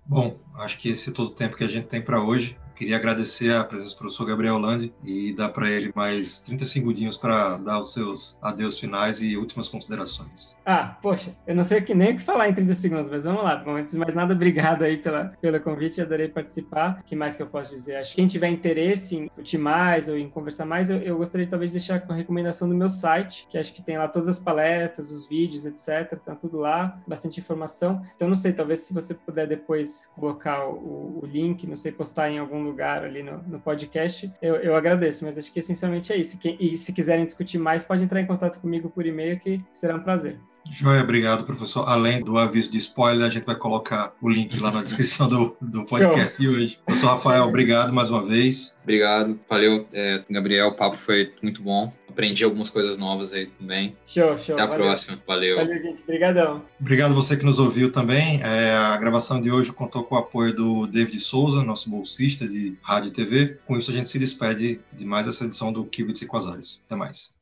Bom, acho que esse é todo o tempo que a gente tem para hoje. Queria agradecer a presença do professor Gabriel Landi e dar para ele mais 30 segundinhos para dar os seus adeus finais e últimas considerações. Ah, poxa, eu não sei que nem o que falar em 30 segundos, mas vamos lá. Bom, antes de mais nada, obrigado aí pela, pelo convite, adorei participar. O que mais que eu posso dizer? Acho que quem tiver interesse em discutir mais ou em conversar mais, eu, eu gostaria de talvez deixar com a recomendação do meu site, que acho que tem lá todas as palestras, os vídeos, etc. Tá tudo lá, bastante informação. Então, não sei, talvez se você puder depois colocar o, o link, não sei, postar em algum lugar ali no, no podcast, eu, eu, agradeço, mas acho que essencialmente é isso. E se quiserem discutir mais, pode entrar em contato comigo por e-mail, que será um prazer. Joia, obrigado, professor. Além do aviso de spoiler, a gente vai colocar o link lá na descrição do, do podcast de hoje. Professor Rafael, obrigado mais uma vez. Obrigado, valeu, é, Gabriel. O papo foi muito bom. Aprendi algumas coisas novas aí também. Show, show. Até a valeu. próxima. Valeu. Valeu, gente. Obrigadão. Obrigado você que nos ouviu também. É, a gravação de hoje contou com o apoio do David Souza, nosso bolsista de rádio e TV. Com isso, a gente se despede de mais essa edição do Kibitz e Quasares. Até mais.